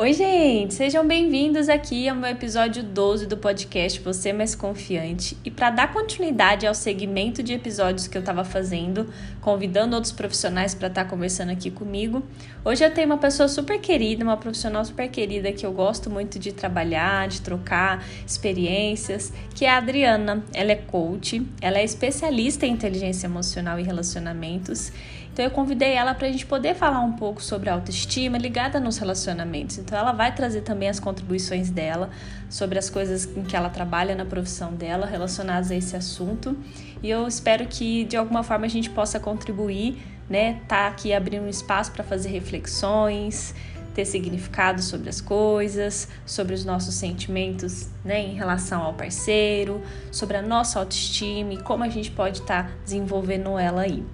Oi, gente! Sejam bem-vindos aqui ao meu episódio 12 do podcast Você Mais Confiante. E para dar continuidade ao segmento de episódios que eu estava fazendo, convidando outros profissionais para estar tá conversando aqui comigo, hoje eu tenho uma pessoa super querida, uma profissional super querida que eu gosto muito de trabalhar, de trocar experiências, que é a Adriana. Ela é coach, ela é especialista em inteligência emocional e relacionamentos então eu convidei ela para a gente poder falar um pouco sobre autoestima ligada nos relacionamentos. Então ela vai trazer também as contribuições dela sobre as coisas em que ela trabalha na profissão dela relacionadas a esse assunto. E eu espero que de alguma forma a gente possa contribuir, né? Tá aqui abrindo um espaço para fazer reflexões, ter significado sobre as coisas, sobre os nossos sentimentos né, em relação ao parceiro, sobre a nossa autoestima e como a gente pode estar tá desenvolvendo ela aí.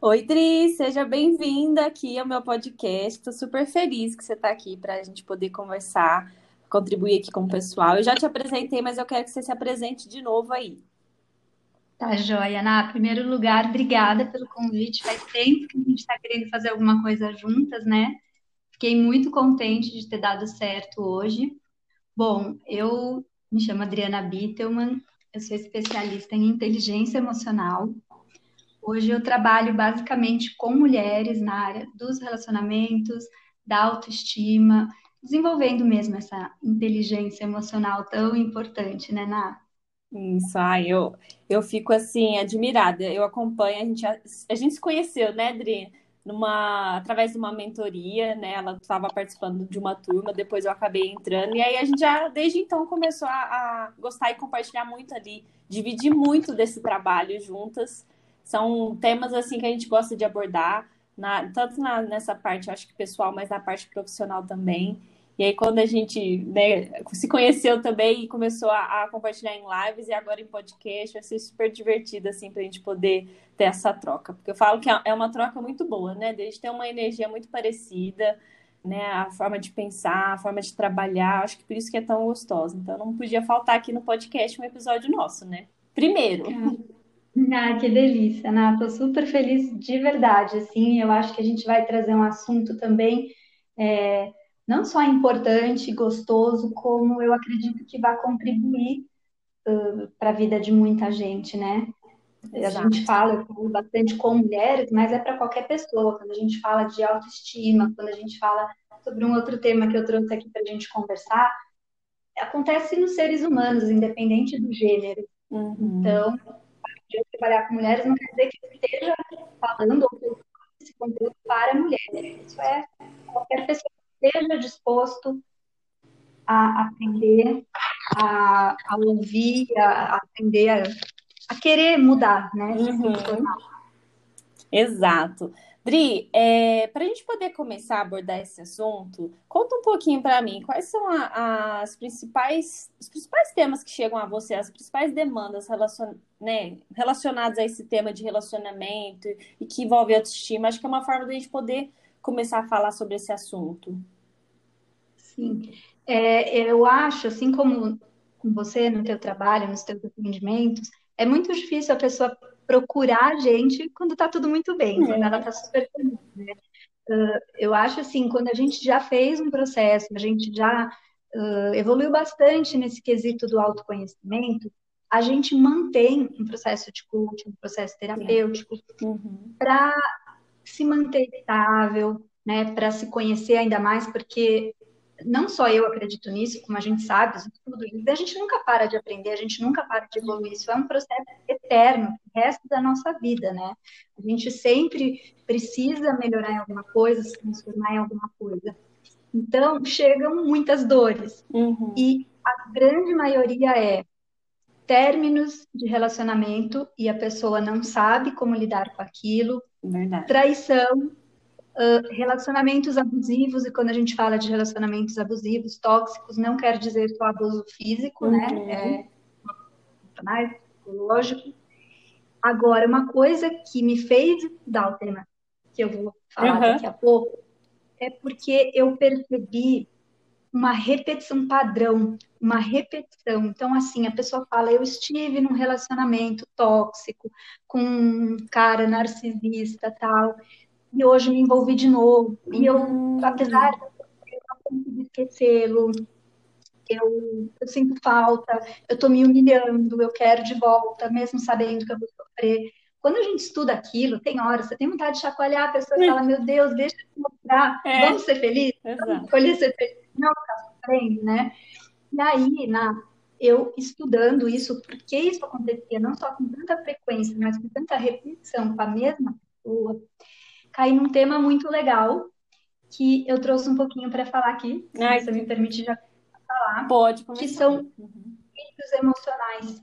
Oi, Dri, seja bem-vinda aqui ao meu podcast. Estou super feliz que você está aqui para a gente poder conversar, contribuir aqui com o pessoal. Eu já te apresentei, mas eu quero que você se apresente de novo aí. Tá, joia. Na primeiro lugar, obrigada pelo convite. Faz tempo que a gente está querendo fazer alguma coisa juntas, né? Fiquei muito contente de ter dado certo hoje. Bom, eu me chamo Adriana Bittelman, eu sou especialista em inteligência emocional Hoje eu trabalho basicamente com mulheres na área dos relacionamentos, da autoestima, desenvolvendo mesmo essa inteligência emocional tão importante, né, Ná? Isso, ai, eu, eu fico assim, admirada. Eu acompanho, a gente, a, a gente se conheceu, né, Adri? Numa, através de uma mentoria, né? Ela estava participando de uma turma, depois eu acabei entrando, e aí a gente já, desde então, começou a, a gostar e compartilhar muito ali, dividir muito desse trabalho juntas. São temas assim que a gente gosta de abordar, na, tanto na, nessa parte, acho que pessoal, mas na parte profissional também. E aí, quando a gente né, se conheceu também e começou a, a, compartilhar em lives e agora em podcast, vai ser super divertido, assim, para a gente poder ter essa troca. Porque eu falo que é, é uma troca muito boa, né? Gente tem uma energia muito parecida, né? A forma de pensar, a forma de trabalhar, acho que por isso que é tão gostosa. Então, não podia faltar aqui no podcast um episódio nosso, né? Primeiro. Ah, que delícia, Ana. Tô super feliz de verdade, assim. Eu acho que a gente vai trazer um assunto também é, não só importante, gostoso, como eu acredito que vai contribuir uh, para a vida de muita gente, né? Exato. A gente fala, bastante com mulheres, mas é para qualquer pessoa. Quando a gente fala de autoestima, quando a gente fala sobre um outro tema que eu trouxe aqui para a gente conversar, acontece nos seres humanos, independente do gênero. Uhum. Então, de trabalhar com mulheres não quer dizer que eu esteja falando ou esse conteúdo para mulheres. Isso é qualquer pessoa que esteja disposto a aprender, a, a ouvir, a, a aprender, a, a, querer mudar, né? Uhum. Exato. Dri, é, para a gente poder começar a abordar esse assunto, conta um pouquinho para mim quais são a, as principais, os principais temas que chegam a você, as principais demandas relacion, né, relacionadas a esse tema de relacionamento e que envolve autoestima. Acho que é uma forma da gente poder começar a falar sobre esse assunto. Sim, é, eu acho, assim como com você no teu trabalho, nos teus atendimentos, é muito difícil a pessoa procurar a gente quando está tudo muito bem, quando ela está super feliz, né? Uh, eu acho assim, quando a gente já fez um processo, a gente já uh, evoluiu bastante nesse quesito do autoconhecimento, a gente mantém um processo de coaching, um processo terapêutico, uhum. para se manter estável, né, para se conhecer ainda mais, porque não só eu acredito nisso, como a gente sabe, os estudos, a gente nunca para de aprender, a gente nunca para de evoluir, isso é um processo eterno, o resto da nossa vida, né? A gente sempre precisa melhorar em alguma coisa, se transformar em alguma coisa. Então, chegam muitas dores. Uhum. E a grande maioria é términos de relacionamento e a pessoa não sabe como lidar com aquilo, Verdade. traição, Uh, relacionamentos abusivos, e quando a gente fala de relacionamentos abusivos, tóxicos, não quer dizer só abuso físico, né? uhum. né? É mais psicológico. Agora, uma coisa que me fez dar o tema que eu vou falar uhum. daqui a pouco é porque eu percebi uma repetição padrão, uma repetição. Então, assim, a pessoa fala: Eu estive num relacionamento tóxico com um cara narcisista, tal, e hoje me envolvi de novo. E eu, hum. apesar de eu não conseguir esquecê-lo, eu, eu, sinto falta, eu estou me humilhando, eu quero de volta, mesmo sabendo que eu vou sofrer. Quando a gente estuda aquilo, tem horas, você tem vontade de chacoalhar a pessoa e fala, meu Deus, deixa eu mostrar, é. vamos ser felizes? Vamos escolher ser feliz? Não, ficar sofrendo, né? E aí, na, eu estudando isso, porque isso acontecia não só com tanta frequência, mas com tanta repetição com a mesma pessoa, caí num tema muito legal, que eu trouxe um pouquinho para falar aqui, se você me permite já falar. Pode, Que são uhum. vícios emocionais.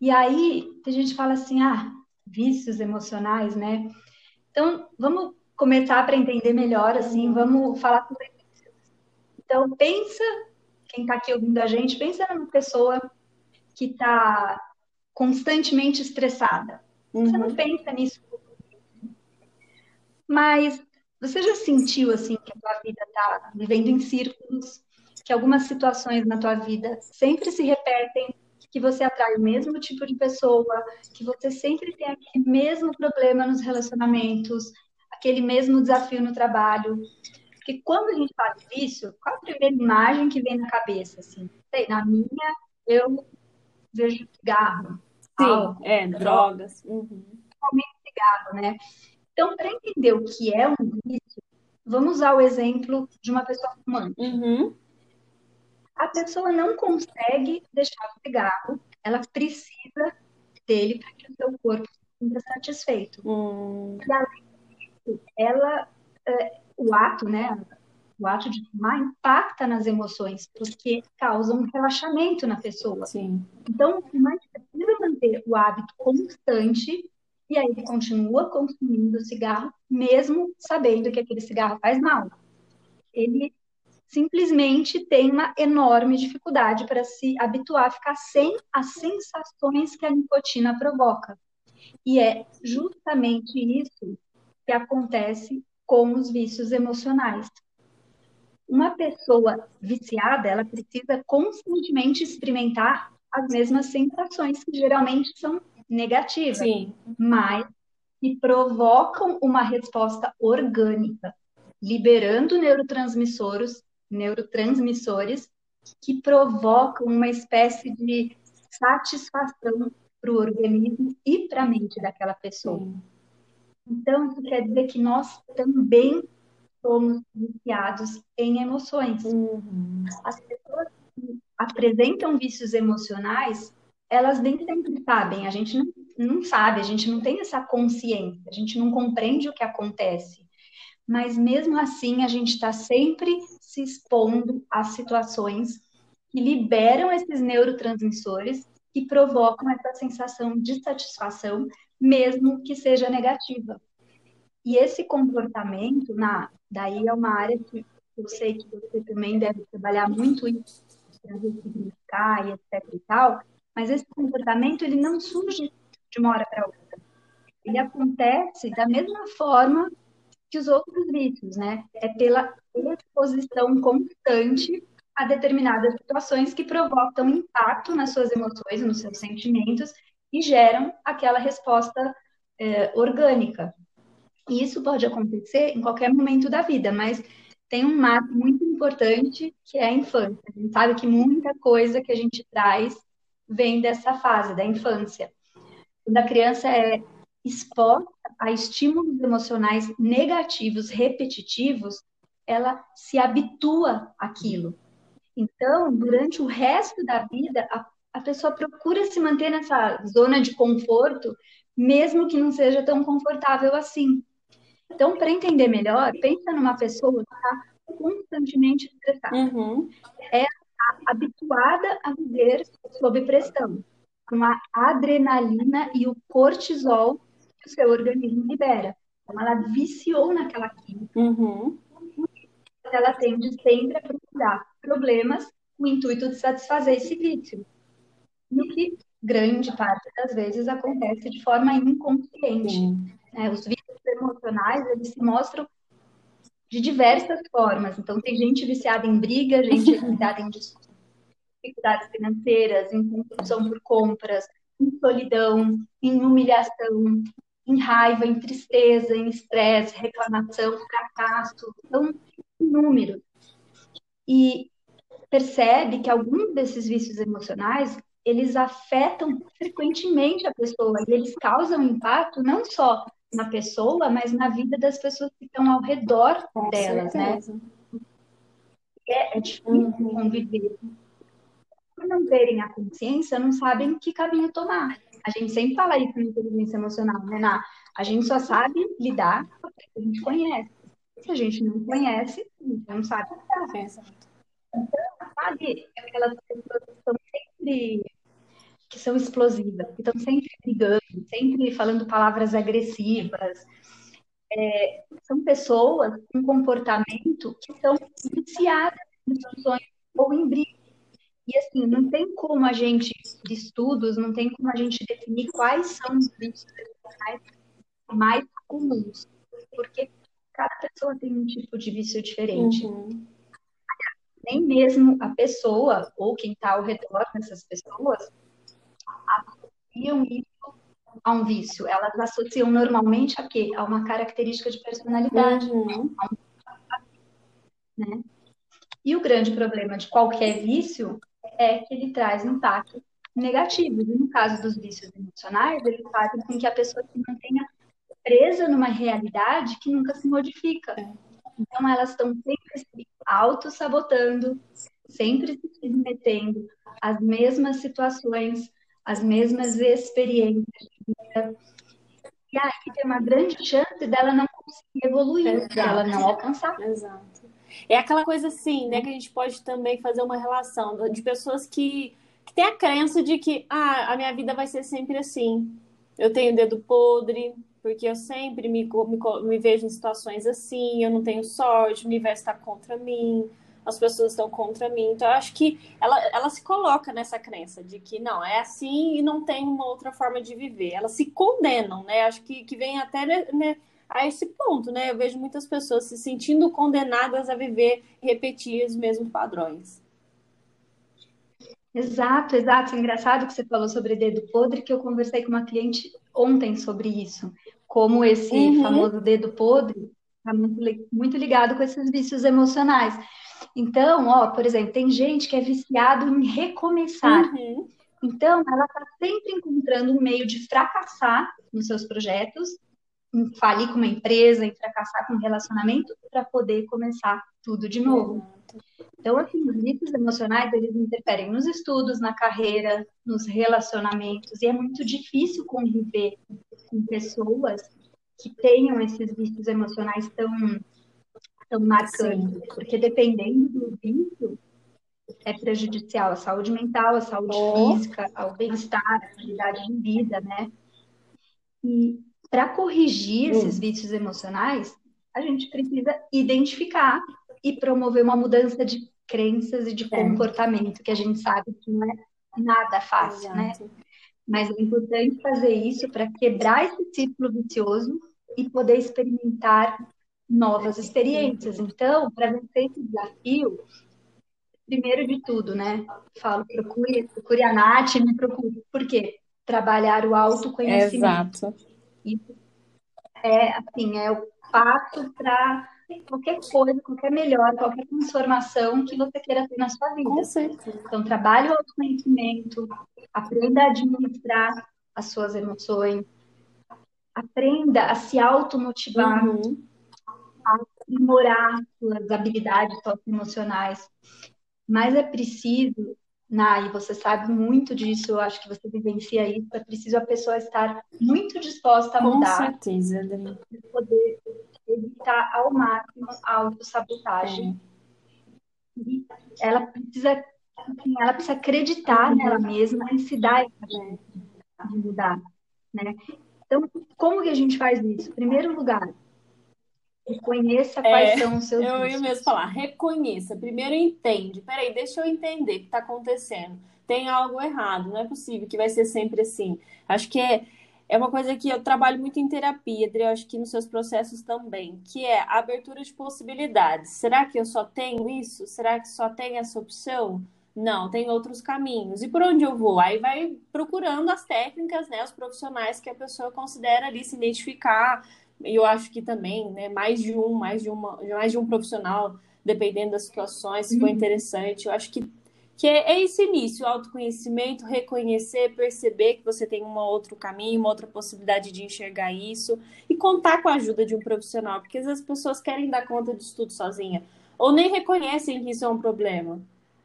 E aí, a gente fala assim, ah, vícios emocionais, né? Então, vamos começar para entender melhor, assim, vamos falar sobre isso. Então, pensa, quem está aqui ouvindo a gente, pensa numa pessoa que está constantemente estressada. Uhum. Você não uhum. pensa nisso. Mas você já sentiu, assim, que a tua vida está vivendo em círculos, que algumas situações na tua vida sempre se repetem que você atrai o mesmo tipo de pessoa, que você sempre tem aquele mesmo problema nos relacionamentos, aquele mesmo desafio no trabalho. Porque quando a gente faz isso, qual a primeira imagem que vem na cabeça? Assim? Sei, na minha, eu vejo cigarro. Sim, álcool, é, drogas. Uhum. cigarro, né? Então, para entender o que é um vício, vamos usar o exemplo de uma pessoa fumante. Uhum a pessoa não consegue deixar o cigarro, ela precisa dele para que o seu corpo se sinta satisfeito. Hum. E além disso, ela, é, o ato, né, o ato de fumar impacta nas emoções, porque causa um relaxamento na pessoa. Sim. Então, o fumante precisa manter o hábito constante e aí ele continua consumindo o cigarro, mesmo sabendo que aquele cigarro faz mal. Ele simplesmente tem uma enorme dificuldade para se habituar a ficar sem as sensações que a nicotina provoca. E é justamente isso que acontece com os vícios emocionais. Uma pessoa viciada, ela precisa constantemente experimentar as mesmas sensações que geralmente são negativas, Sim. mas que provocam uma resposta orgânica, liberando neurotransmissores neurotransmissores que provocam uma espécie de satisfação para o organismo e para a mente daquela pessoa. Sim. Então, isso quer dizer que nós também somos viciados em emoções. Uhum. As pessoas que apresentam vícios emocionais, elas nem sempre sabem, a gente não, não sabe, a gente não tem essa consciência, a gente não compreende o que acontece mas mesmo assim a gente está sempre se expondo a situações que liberam esses neurotransmissores que provocam essa sensação de satisfação, mesmo que seja negativa. E esse comportamento, na, daí é uma área que eu sei que você também deve trabalhar muito isso, para ressignificar e etc e tal, mas esse comportamento ele não surge de uma hora para outra. Ele acontece da mesma forma que os outros vícios, né? É pela exposição constante a determinadas situações que provocam impacto nas suas emoções, nos seus sentimentos e geram aquela resposta é, orgânica. E isso pode acontecer em qualquer momento da vida, mas tem um marco muito importante que é a infância. A gente sabe que muita coisa que a gente traz vem dessa fase da infância. Quando a criança é exposta a estímulos emocionais negativos, repetitivos, ela se habitua àquilo. Então, durante o resto da vida, a, a pessoa procura se manter nessa zona de conforto, mesmo que não seja tão confortável assim. Então, para entender melhor, pensa numa pessoa que está constantemente estressada. Uhum. Habituada a viver sob pressão, com a adrenalina e o cortisol que o seu organismo libera. Então, ela viciou naquela química. Uhum. Ela tende sempre a procurar problemas com o intuito de satisfazer esse vício. E que grande parte das vezes acontece de forma inconsciente. Né? Os vícios emocionais, eles se mostram de diversas formas. Então, tem gente viciada em briga, gente viciada em dificuldades financeiras, em compulsão por compras, em solidão, em humilhação, em raiva, em tristeza, em estresse, reclamação, fracasso, são inúmeros. E percebe que alguns desses vícios emocionais, eles afetam frequentemente a pessoa e eles causam impacto não só na pessoa, mas na vida das pessoas que estão ao redor Com delas, né? certeza. né? É, é difícil uhum. conviver. Por não terem a consciência, não sabem que caminho tomar. A gente sempre fala isso na inteligência emocional, né, Ná? A gente só sabe lidar com o que a gente conhece. Se a gente não conhece, a gente não sabe lidar. Exato. Então, sabe, aquelas pessoas que estão sempre que são explosivas, que estão sempre brigando, sempre falando palavras agressivas. É, são pessoas com comportamento que são viciadas em discussões ou em brigas. E assim, não tem como a gente, de estudos, não tem como a gente definir quais são os vícios emocionais mais comuns, porque cada pessoa tem um tipo de vício diferente. Uhum. Nem mesmo a pessoa ou quem está ao redor dessas pessoas associam isso a um vício. Elas associam normalmente a quê? A uma característica de personalidade. Uhum. Né? E o grande problema de qualquer vício é que ele traz impactos negativos. E no caso dos vícios emocionais, ele faz com que a pessoa se mantenha presa numa realidade que nunca se modifica. Então, elas estão sempre se auto-sabotando, sempre se submetendo às mesmas situações, às mesmas experiências de vida. E aí tem uma grande chance dela não conseguir evoluir, Exato. dela não alcançar. Exato. É aquela coisa assim, né, que a gente pode também fazer uma relação de pessoas que, que têm a crença de que ah, a minha vida vai ser sempre assim. Eu tenho dedo podre, porque eu sempre me, me, me vejo em situações assim, eu não tenho sorte, o universo está contra mim, as pessoas estão contra mim. Então, eu acho que ela, ela se coloca nessa crença de que não, é assim e não tem uma outra forma de viver. Elas se condenam, né? Acho que, que vem até né, a esse ponto, né? Eu vejo muitas pessoas se sentindo condenadas a viver e repetir os mesmos padrões. Exato, exato. Engraçado que você falou sobre dedo podre, que eu conversei com uma cliente ontem sobre isso. Como esse uhum. famoso dedo podre está muito, muito ligado com esses vícios emocionais. Então, ó, por exemplo, tem gente que é viciado em recomeçar. Uhum. Então, ela está sempre encontrando um meio de fracassar nos seus projetos falir com uma empresa, em fracassar com um relacionamento, para poder começar tudo de novo. Então, assim, os vícios emocionais, eles interferem nos estudos, na carreira, nos relacionamentos, e é muito difícil conviver com pessoas que tenham esses vícios emocionais tão, tão marcantes, Sim. porque dependendo do vício, é prejudicial à saúde mental, à saúde física, ao bem-estar, à qualidade de vida, né? E para corrigir esses vícios emocionais, a gente precisa identificar e promover uma mudança de crenças e de é. comportamento, que a gente sabe que não é nada fácil, né? Exato. né? Mas é importante fazer isso para quebrar esse ciclo vicioso e poder experimentar novas experiências. Então, para vencer esse desafio, primeiro de tudo, né? Falo, procure, procure a Nath, me procure. Por quê? Trabalhar o autoconhecimento. Exato. Isso é, assim, é o passo para qualquer coisa, qualquer melhor, qualquer transformação que você queira ter na sua vida. Com certeza. Então, trabalhe o autoconhecimento, aprenda a administrar as suas emoções, aprenda a se automotivar, uhum. a aprimorar suas habilidades socioemocionais. Mas é preciso Nai, você sabe muito disso, eu acho que você vivencia isso. É preciso a pessoa estar muito disposta a mudar. Com certeza, Adri. Poder evitar ao máximo a autossabotagem. É. E ela precisa, assim, ela precisa acreditar uhum. nela mesma e se dar essa de mudar, né? Então, como que a gente faz isso? Em primeiro lugar, Reconheça quais é, são os seus Eu ia mesmo falar, reconheça. Primeiro entende. Peraí, deixa eu entender o que está acontecendo. Tem algo errado, não é possível que vai ser sempre assim. Acho que é, é uma coisa que eu trabalho muito em terapia, Adri, eu acho que nos seus processos também, que é a abertura de possibilidades. Será que eu só tenho isso? Será que só tem essa opção? Não, tem outros caminhos. E por onde eu vou? Aí vai procurando as técnicas, né, os profissionais que a pessoa considera ali se identificar. E eu acho que também, né, mais de um, mais de uma, mais de um profissional, dependendo das situações, se for uhum. interessante. Eu acho que que é, é esse início, autoconhecimento, reconhecer, perceber que você tem um outro caminho, uma outra possibilidade de enxergar isso e contar com a ajuda de um profissional, porque às vezes as pessoas querem dar conta disso tudo sozinha ou nem reconhecem que isso é um problema.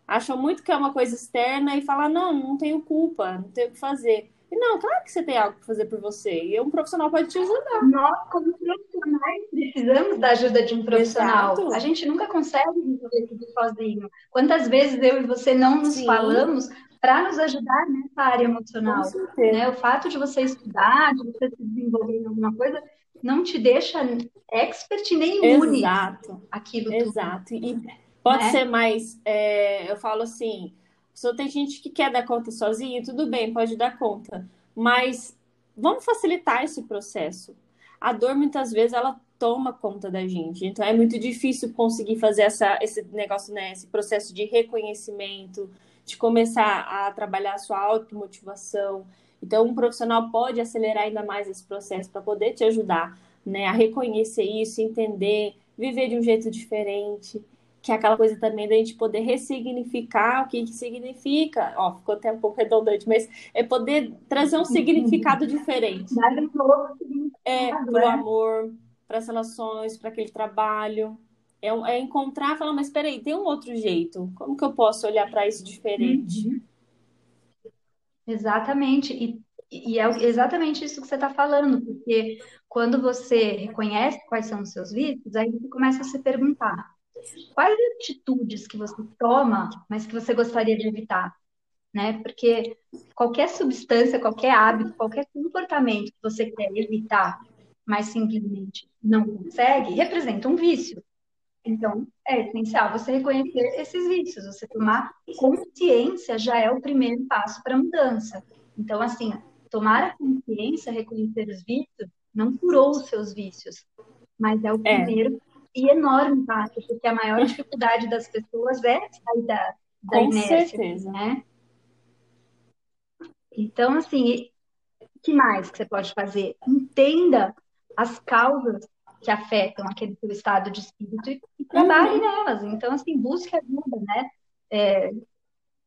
Acham muito que é uma coisa externa e falam, não, não tenho culpa, não tenho o que fazer. E não, claro que você tem algo para fazer por você. E um profissional pode te ajudar. Nós, como profissionais, precisamos da ajuda de um profissional. Exato. A gente nunca consegue resolver tudo sozinho. Quantas vezes eu e você não nos Sim. falamos para nos ajudar nessa área emocional? Né? O fato de você estudar, de você se desenvolver em alguma coisa, não te deixa expert nem imune Exato. aquilo Exato. E pode né? ser mais, é, eu falo assim, só tem gente que quer dar conta sozinha, tudo bem, pode dar conta. Mas vamos facilitar esse processo. A dor, muitas vezes, ela toma conta da gente. Então, é muito difícil conseguir fazer essa, esse negócio, né? Esse processo de reconhecimento, de começar a trabalhar a sua automotivação. Então, um profissional pode acelerar ainda mais esse processo para poder te ajudar, né? A reconhecer isso, entender, viver de um jeito diferente que é aquela coisa também da gente poder ressignificar o que, que significa. Ó, ficou até um pouco redundante, mas é poder trazer um significado diferente. É, para o né? amor, para as relações, para aquele trabalho. É, é encontrar, falar, mas peraí, tem um outro jeito. Como que eu posso olhar para isso diferente? Uhum. Exatamente. E, e é exatamente isso que você está falando, porque quando você reconhece quais são os seus vícios, aí você começa a se perguntar Quais atitudes que você toma, mas que você gostaria de evitar? Né? Porque qualquer substância, qualquer hábito, qualquer comportamento que você quer evitar, mas simplesmente não consegue, representa um vício. Então, é essencial você reconhecer esses vícios, você tomar consciência já é o primeiro passo para a mudança. Então, assim, tomar a consciência, reconhecer os vícios, não curou os seus vícios, mas é o é. E enorme impacto, porque a maior dificuldade das pessoas é sair da, da Com inércia, certeza. né? Então, assim, o que mais que você pode fazer? Entenda as causas que afetam aquele seu estado de espírito e, e trabalhe uhum. nelas. Então, assim, busque ajuda, né? É,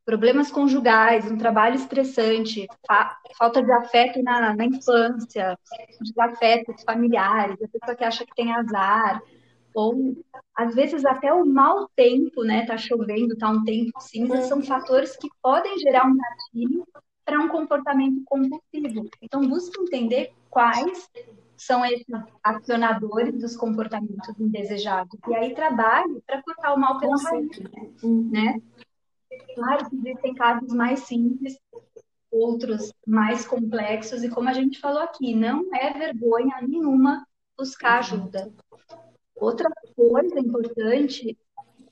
problemas conjugais, um trabalho estressante, fa falta de afeto na, na infância, desafetos familiares, a pessoa que acha que tem azar, ou às vezes até o mau tempo, né? Tá chovendo, tá um tempo cinza, são fatores que podem gerar um gatilho para um comportamento compulsivo. Então, busque entender quais são esses acionadores dos comportamentos indesejados. E aí trabalhe para cortar o mal pela raiz, né? Claro que existem casos mais simples, outros mais complexos, e como a gente falou aqui, não é vergonha nenhuma buscar ajuda. Outra coisa importante,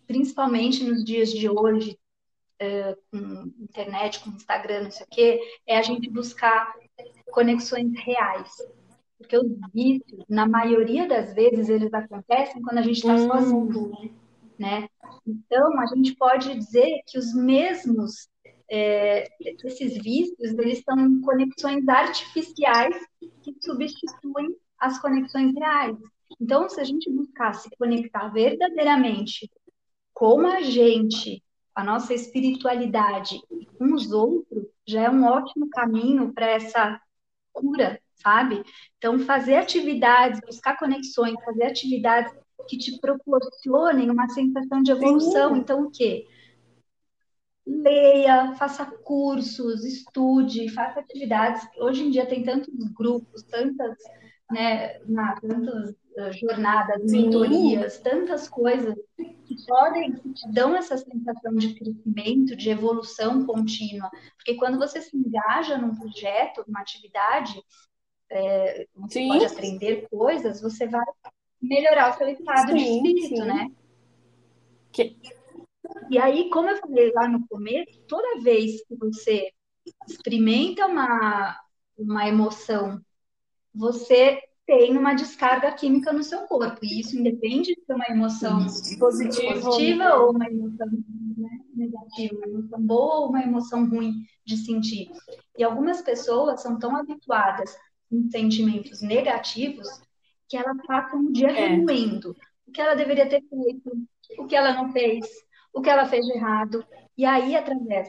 principalmente nos dias de hoje, é, com internet, com Instagram, não sei o quê, é a gente buscar conexões reais. Porque os vícios, na maioria das vezes, eles acontecem quando a gente está uhum. sozinho, né? Então, a gente pode dizer que os mesmos, é, esses vícios, eles são conexões artificiais que substituem as conexões reais. Então, se a gente buscar se conectar verdadeiramente com a gente, a nossa espiritualidade e com os outros, já é um ótimo caminho para essa cura, sabe? Então, fazer atividades, buscar conexões, fazer atividades que te proporcionem uma sensação de evolução. Sim. Então, o quê? Leia, faça cursos, estude, faça atividades. Hoje em dia tem tantos grupos, tantas, né, na, tantos jornadas, Sim. mentorias, tantas coisas que podem, que te dão essa sensação de crescimento, de evolução contínua. Porque quando você se engaja num projeto, numa atividade, é, você sim. pode aprender coisas, você vai melhorar o seu estado sim, de espírito, sim. né? Que... E aí, como eu falei lá no começo, toda vez que você experimenta uma, uma emoção você tem uma descarga química no seu corpo. E isso independe de ser uma emoção positiva, positiva ou uma emoção né, negativa, uma emoção boa ou uma emoção ruim de sentir. E algumas pessoas são tão habituadas em sentimentos negativos que elas passam o dia é. remoendo o que ela deveria ter feito, o que ela não fez, o que ela fez de errado. E aí, através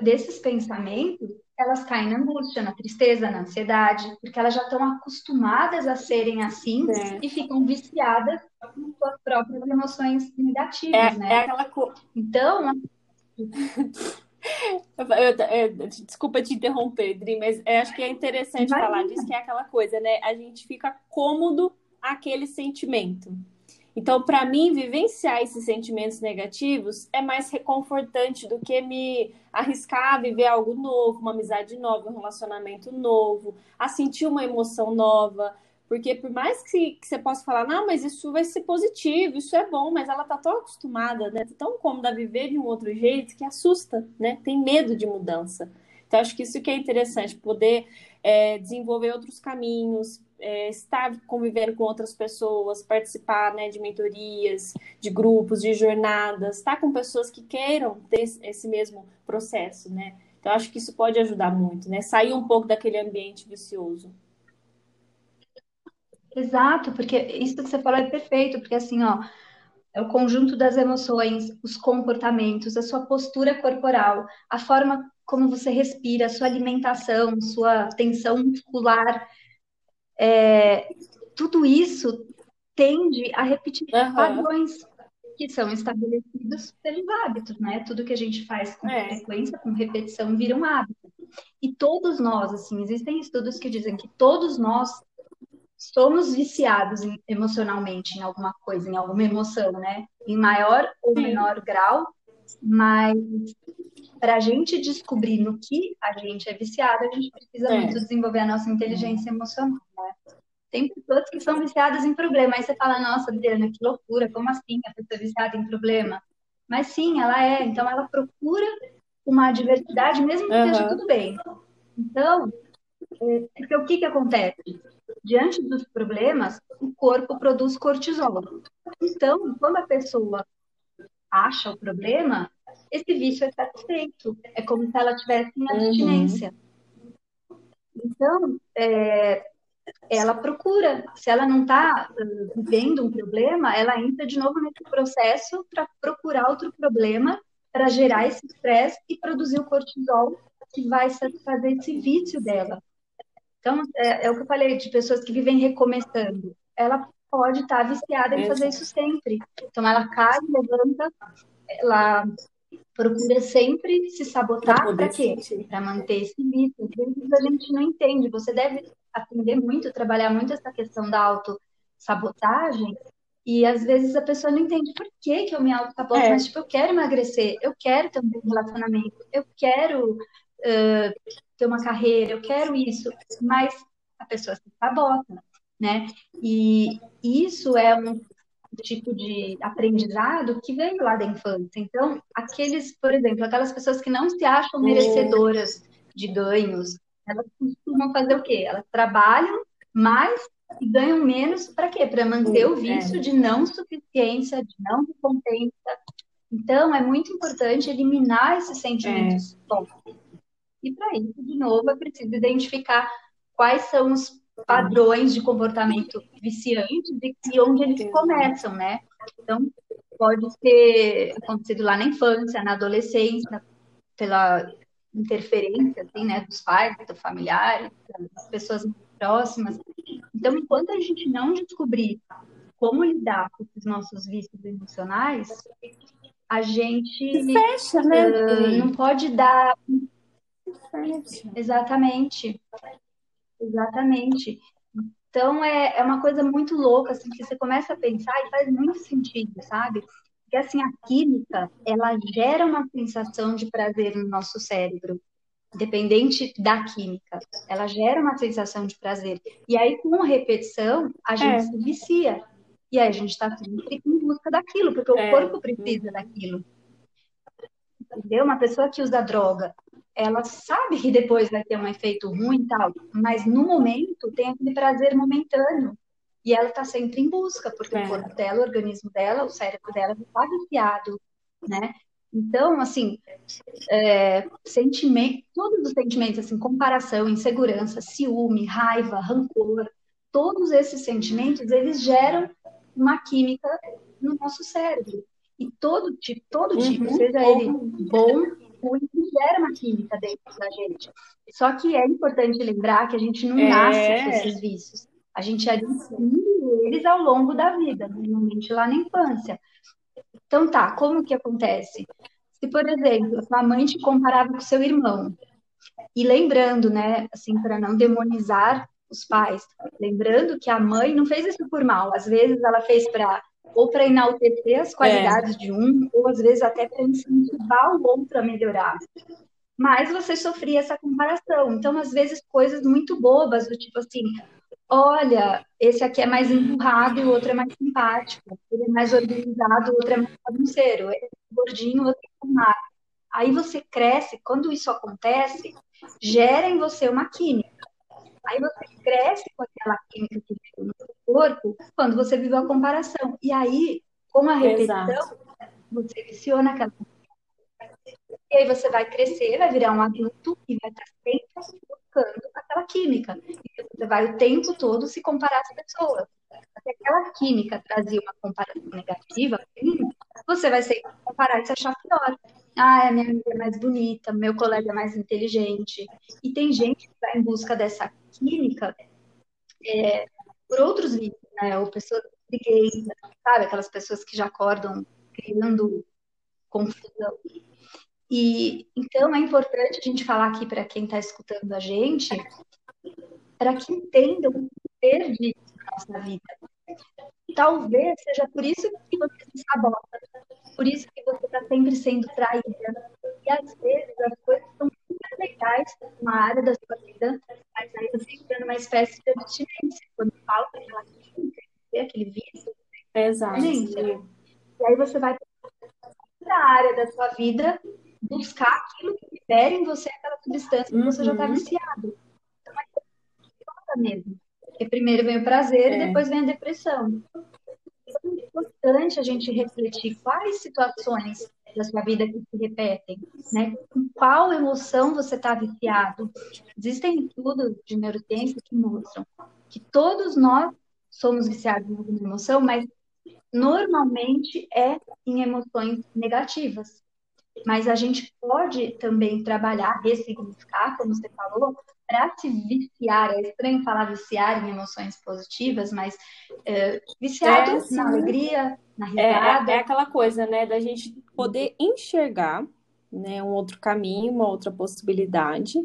desses pensamentos, elas caem na angústia, na tristeza, na ansiedade, porque elas já estão acostumadas a serem assim é. e ficam viciadas em suas próprias emoções negativas, é, né? É aquela coisa. Então. Eu, eu, eu, desculpa te interromper, Dri, mas eu acho que é interessante Vai falar disso, que é aquela coisa, né? A gente fica cômodo aquele sentimento. Então, para mim, vivenciar esses sentimentos negativos é mais reconfortante do que me arriscar a viver algo novo, uma amizade nova, um relacionamento novo, a sentir uma emoção nova. Porque por mais que, que você possa falar, não, mas isso vai ser positivo, isso é bom, mas ela tá tão acostumada, né? Tão cômoda a viver de um outro jeito que assusta, né? Tem medo de mudança. Então, acho que isso que é interessante, poder é, desenvolver outros caminhos, é, estar convivendo com outras pessoas, participar né, de mentorias, de grupos, de jornadas, estar com pessoas que queiram ter esse mesmo processo, né? Então, acho que isso pode ajudar muito, né? Sair um pouco daquele ambiente vicioso. Exato, porque isso que você falou é perfeito, porque assim, ó, é o conjunto das emoções, os comportamentos, a sua postura corporal, a forma como você respira, a sua alimentação, sua tensão muscular, é, tudo isso tende a repetir uhum. padrões que são estabelecidos pelos hábitos, né? Tudo que a gente faz com é. frequência, com repetição, vira um hábito. E todos nós, assim, existem estudos que dizem que todos nós somos viciados em, emocionalmente em alguma coisa, em alguma emoção, né? Em maior ou menor grau, mas para a gente descobrir no que a gente é viciado, a gente precisa é. muito desenvolver a nossa inteligência emocional, né? Tem pessoas que são viciadas em problema, aí você fala, nossa, Adriana, que loucura, como assim a pessoa é viciada em problema? Mas sim, ela é, então ela procura uma diversidade, mesmo que uhum. esteja tudo bem. Então, é, porque o que, que acontece? Diante dos problemas, o corpo produz cortisol. Então, quando a pessoa acha o problema, esse vício é satisfeito. É como se ela tivesse em abstinência. Uhum. Então, é, ela procura. Se ela não está uh, vivendo um problema, ela entra de novo nesse processo para procurar outro problema, para gerar esse estresse e produzir o cortisol que vai satisfazer esse vício dela. Então, é, é, o que eu falei de pessoas que vivem recomeçando. Ela pode estar tá viciada em fazer isso sempre. Então, ela cai, levanta, ela procura sempre se sabotar para quê? Para manter esse vício. Às vezes a gente não entende. Você deve aprender muito, trabalhar muito essa questão da autossabotagem. E às vezes a pessoa não entende por que, que eu me auto-saboto, é. mas tipo, eu quero emagrecer, eu quero ter um relacionamento, eu quero uh, ter uma carreira, eu quero isso, mas a pessoa se sabota, né? E isso é um tipo de aprendizado que vem lá da infância. Então, aqueles, por exemplo, aquelas pessoas que não se acham merecedoras de ganhos, elas costumam fazer o quê? Elas trabalham mais e ganham menos para quê? Para manter o vício de não suficiência, de não recompensa. Então, é muito importante eliminar esses sentimentos é. E para isso, de novo, é preciso identificar quais são os padrões de comportamento viciantes e onde eles começam, né? Então, pode ter acontecido lá na infância, na adolescência, pela interferência, assim, né, dos pais, do familiares, das pessoas próximas. Então, enquanto a gente não descobrir como lidar com esses nossos vícios emocionais, a gente fecha, né? Uh, não pode dar. Fecha. Exatamente. Exatamente. Então é, é uma coisa muito louca, assim, que você começa a pensar e faz muito sentido, sabe? Porque assim, a química, ela gera uma sensação de prazer no nosso cérebro, independente da química. Ela gera uma sensação de prazer. E aí, com repetição, a gente é. se vicia. E aí a gente está sempre em busca daquilo, porque é. o corpo precisa daquilo. Entendeu? Uma pessoa que usa droga, ela sabe que depois vai ter um efeito ruim e tal, mas no momento tem aquele prazer momentâneo. E ela está sempre em busca, porque é. o corpo dela, o organismo dela, o cérebro dela está viciado, né? Então, assim, é, sentimento, todos os sentimentos, assim, comparação, insegurança, ciúme, raiva, rancor, todos esses sentimentos, eles geram uma química no nosso cérebro. E todo tipo, todo tipo, uhum. seja ele bom, ruim, gera uma química dentro da gente. Só que é importante lembrar que a gente não é. nasce com esses vícios. A gente adquire eles ao longo da vida, normalmente lá na infância. Então tá, como que acontece? Se, por exemplo, sua mãe te comparava com seu irmão, e lembrando, né, assim, para não demonizar os pais, lembrando que a mãe não fez isso por mal, às vezes ela fez para ou para enaltecer as qualidades é. de um, ou às vezes até para incentivar o outro a melhorar. Mas você sofria essa comparação. Então, às vezes, coisas muito bobas, do tipo assim, olha, esse aqui é mais empurrado, o outro é mais simpático, ele é mais organizado, o outro é mais bagunceiro, ele é gordinho, o outro é mais Aí você cresce, quando isso acontece, gera em você uma química. Aí você cresce com aquela química que veio no seu corpo quando você viveu a comparação. E aí, com a repetição, Exato. você viciou naquela e aí você vai crescer, vai virar um adulto e vai estar sempre buscando aquela química. E você vai o tempo todo se comparar às pessoas. Se aquela química trazia uma comparação negativa, você vai sempre comparar e se achar pior. Ah, a minha amiga é mais bonita, meu colega é mais inteligente. E tem gente que vai em busca dessa química é, por outros vícios, né? Ou pessoas briguentas, sabe? Aquelas pessoas que já acordam criando confusão. E então é importante a gente falar aqui para quem está escutando a gente, para que entendam o poder disso na nossa vida. Talvez seja por isso que você se sabota, por isso que você está sempre sendo traída. E às vezes as coisas são muito legais numa área da sua vida, mas aí você entra numa espécie de abstinência. Quando falta aquela aquele vício, Exato. E aí você vai para a área da sua vida buscar aquilo que libera em você aquela substância que uhum. você já está uhum. viciado. Então, é mesmo. Porque primeiro vem o prazer é. e depois vem a depressão. Então, é importante a gente refletir quais situações da sua vida que se repetem, né? Com qual emoção você está viciado? Existem estudos de neurociência que mostram que todos nós somos viciados em alguma emoção, mas normalmente é em emoções negativas. Mas a gente pode também trabalhar, ressignificar, como você falou, para se viciar. É estranho falar viciar em emoções positivas, mas é, viciado é, na alegria, na risada. É, é, aquela coisa, né, da gente poder enxergar né, um outro caminho, uma outra possibilidade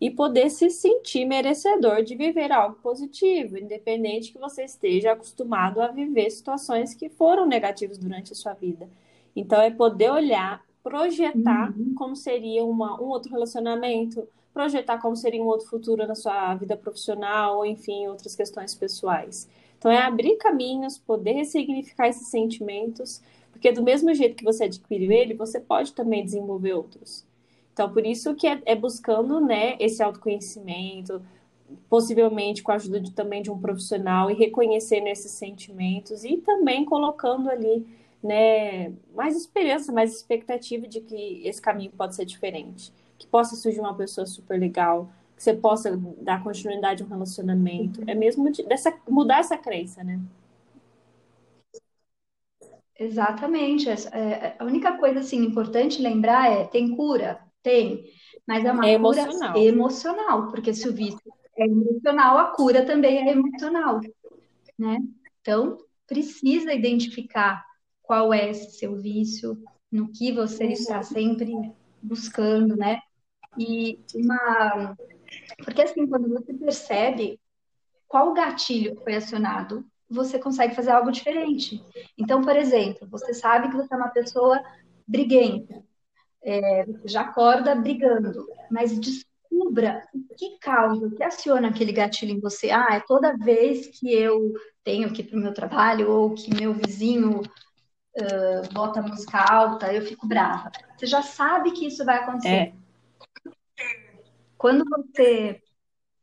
e poder se sentir merecedor de viver algo positivo, independente que você esteja acostumado a viver situações que foram negativas durante a sua vida. Então, é poder olhar projetar uhum. como seria uma, um outro relacionamento, projetar como seria um outro futuro na sua vida profissional, ou enfim, outras questões pessoais. Então, é abrir caminhos, poder ressignificar esses sentimentos, porque do mesmo jeito que você adquiriu ele, você pode também desenvolver outros. Então, por isso que é, é buscando né, esse autoconhecimento, possivelmente com a ajuda de, também de um profissional e reconhecendo esses sentimentos e também colocando ali né, mais esperança, mais expectativa de que esse caminho pode ser diferente. Que possa surgir uma pessoa super legal, que você possa dar continuidade a um relacionamento. Uhum. É mesmo de, dessa, mudar essa crença, né? Exatamente. É, a única coisa assim importante lembrar é tem cura? Tem. Mas é uma é cura emocional. emocional, porque se o vício é emocional, a cura também é emocional, né? Então, precisa identificar qual é esse seu vício, no que você está sempre buscando, né? E uma. Porque assim, quando você percebe qual gatilho foi acionado, você consegue fazer algo diferente. Então, por exemplo, você sabe que você é uma pessoa briguenta, é, você já acorda brigando, mas descubra o que causa, o que aciona aquele gatilho em você. Ah, é toda vez que eu tenho que ir para o meu trabalho ou que meu vizinho uh, bota música alta, eu fico brava. Você já sabe que isso vai acontecer. É. quando você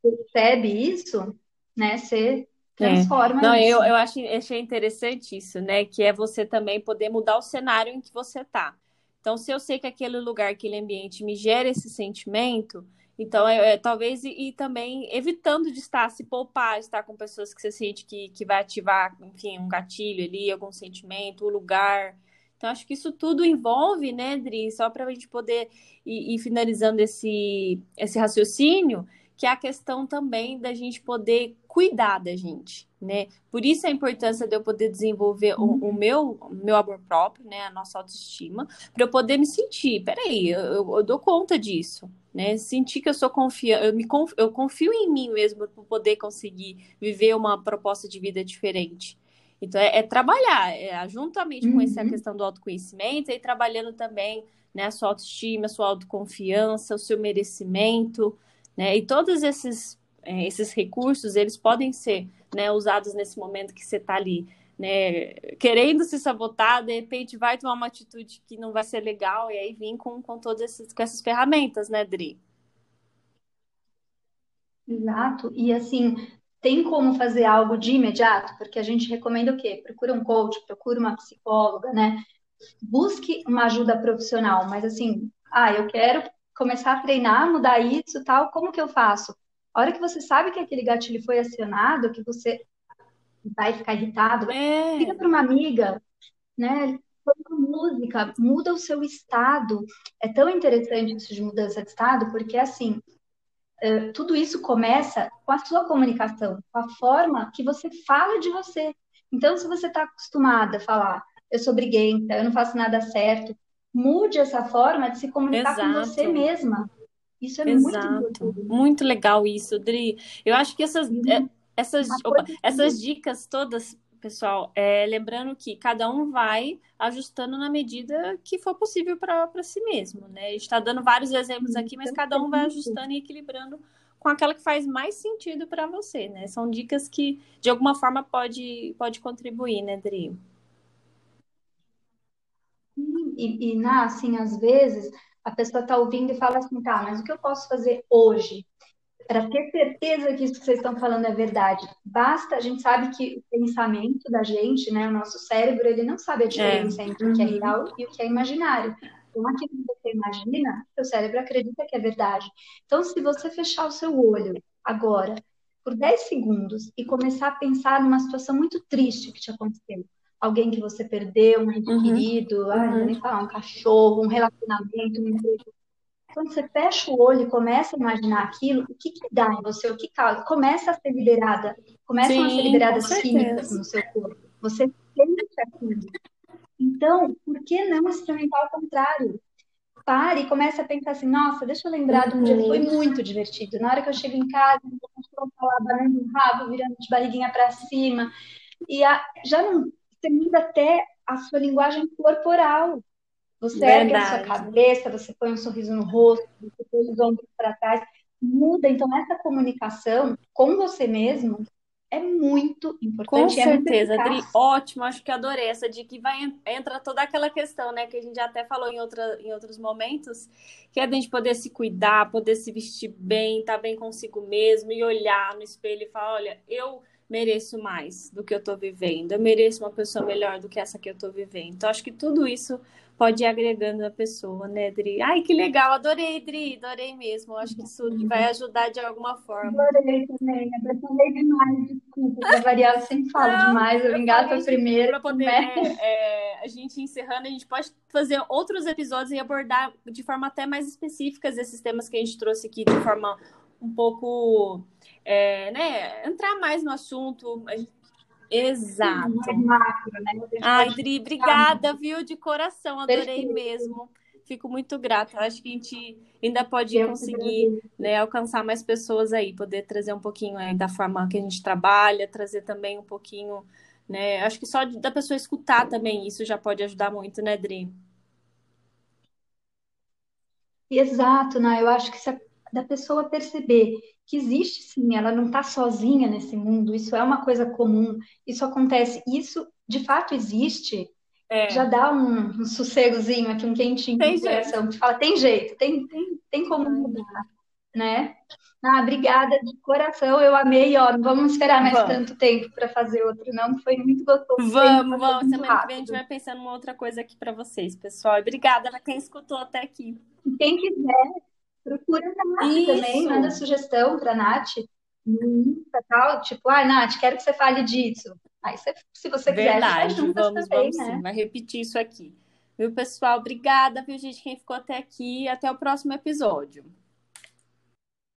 percebe isso, né, você transforma é. Não, isso. eu, eu achei, achei interessante isso, né? Que é você também poder mudar o cenário em que você tá. Então, se eu sei que aquele lugar, aquele ambiente me gera esse sentimento, então é, é talvez e, e, também evitando de estar, se poupar, estar com pessoas que você sente que, que vai ativar, enfim, um gatilho ali, algum sentimento, o lugar. Então, acho que isso tudo envolve, né, Dri, só para a gente poder ir, ir finalizando esse, esse raciocínio, que é a questão também da gente poder cuidar da gente, né? Por isso a importância de eu poder desenvolver o, o meu, o meu amor próprio, né? A nossa autoestima, para eu poder me sentir, peraí, eu, eu, dou conta disso, né? Sentir que eu sou confiante, eu, me conf, eu confio em mim mesmo para poder conseguir viver uma proposta de vida diferente. Então, é, é trabalhar, é, juntamente uhum. com essa questão do autoconhecimento, e trabalhando também né, a sua autoestima, a sua autoconfiança, o seu merecimento, né? E todos esses, é, esses recursos, eles podem ser né, usados nesse momento que você está ali, né, querendo se sabotar, de repente vai tomar uma atitude que não vai ser legal, e aí vir com, com todas essas, com essas ferramentas, né, Dri? Exato. E assim, tem como fazer algo de imediato? Porque a gente recomenda o quê? Procura um coach, procura uma psicóloga, né? Busque uma ajuda profissional, mas assim, ah, eu quero começar a treinar, mudar isso, tal, como que eu faço? A hora que você sabe que aquele gatilho foi acionado, que você vai ficar irritado, é. liga para uma amiga, né? Música, muda o seu estado. É tão interessante isso de mudança de estado, porque assim, eh, tudo isso começa com a sua comunicação, com a forma que você fala de você. Então, se você está acostumada a falar, eu sou briguenta, eu não faço nada certo, mude essa forma de se comunicar Exato. com você mesma. Isso é Exato. muito Muito legal isso, Dri. Eu acho que essas, uhum. é, essas, opa, essas dicas todas, pessoal, é, lembrando que cada um vai ajustando na medida que for possível para si mesmo, né? A gente está dando vários exemplos aqui, mas cada um vai ajustando e equilibrando com aquela que faz mais sentido para você, né? São dicas que, de alguma forma, pode, pode contribuir, né, Dri? e, e na, assim, às vezes a pessoa está ouvindo e fala assim, tá, mas o que eu posso fazer hoje para ter certeza que isso que vocês estão falando é verdade? Basta, a gente sabe que o pensamento da gente, né, o nosso cérebro, ele não sabe a é. diferença é. entre o que é uhum. real e o que é imaginário. Então, aquilo que você imagina, seu cérebro acredita que é verdade. Então, se você fechar o seu olho agora, por 10 segundos, e começar a pensar numa situação muito triste que te aconteceu, alguém que você perdeu, um ente uhum. querido, uhum. Ai, nem falar, um cachorro, um relacionamento, um emprego. Quando você fecha o olho e começa a imaginar aquilo, o que, que dá em você? O que causa? Começa a ser liberada, começam Sim, a ser liberadas químicas no seu corpo. Você sente aquilo. Então, por que não experimentar o contrário? Pare e comece a pensar assim, nossa, deixa eu lembrar de um dia que foi uhum. muito divertido. Na hora que eu chego em casa, eu estou lá banando o rabo, virando de barriguinha para cima. E a, já não você muda até a sua linguagem corporal. Você Verdade. ergue a sua cabeça, você põe um sorriso no rosto, você põe os ombros para trás, muda. Então, essa comunicação com você mesmo é muito importante. Com é certeza, Adri, ótimo, acho que adorei essa dica. E vai entra toda aquela questão, né, que a gente já até falou em, outra, em outros momentos, que é a gente poder se cuidar, poder se vestir bem, estar tá bem consigo mesmo e olhar no espelho e falar, olha, eu mereço mais do que eu estou vivendo, eu mereço uma pessoa melhor do que essa que eu estou vivendo. Então, acho que tudo isso pode ir agregando a pessoa, né, Dri? Ai, que legal, adorei, Dri, adorei mesmo. Acho que isso vai ajudar de alguma forma. Adorei também, adorei demais, desculpa, para variar, eu sempre falo Não, demais, eu engato primeiro. Para poder, né, é, a gente encerrando, a gente pode fazer outros episódios e abordar de forma até mais específicas esses temas que a gente trouxe aqui de forma um pouco, é, né, entrar mais no assunto. Exato. Macro, né? Ai, Dri, obrigada, viu, de coração, adorei Perfeito. mesmo. Fico muito grata. Acho que a gente ainda pode Eu conseguir né, alcançar mais pessoas aí, poder trazer um pouquinho aí da forma que a gente trabalha, trazer também um pouquinho, né? Acho que só da pessoa escutar também isso já pode ajudar muito, né, Dri? Exato, né? Eu acho que se a da pessoa perceber que existe sim, ela não está sozinha nesse mundo, isso é uma coisa comum, isso acontece, isso de fato existe, é. já dá um, um, sossegozinho aqui, um quentinho tem no coração, que fala, tem jeito, tem, tem, tem como mudar. né? Ah, obrigada de coração, eu amei, ó, não vamos esperar mais Vamos. tanto tempo para fazer outro, não, foi muito gostoso. Vamos, vamos. Semana que vem a gente vai pensando uma outra coisa aqui para vocês, pessoal. Obrigada para quem escutou até aqui. Quem quiser, procura a Nath Isso. também, manda sugestão para a Nath Insta tal, tipo, ah, Nath, quero que você fale disso. Aí, você- se você quiser, gente faz Verdade, vamos, também, vamos né? sim. Vai repetir isso aqui. Viu, pessoal? Obrigada, viu, gente, quem ficou até aqui. Até o próximo episódio.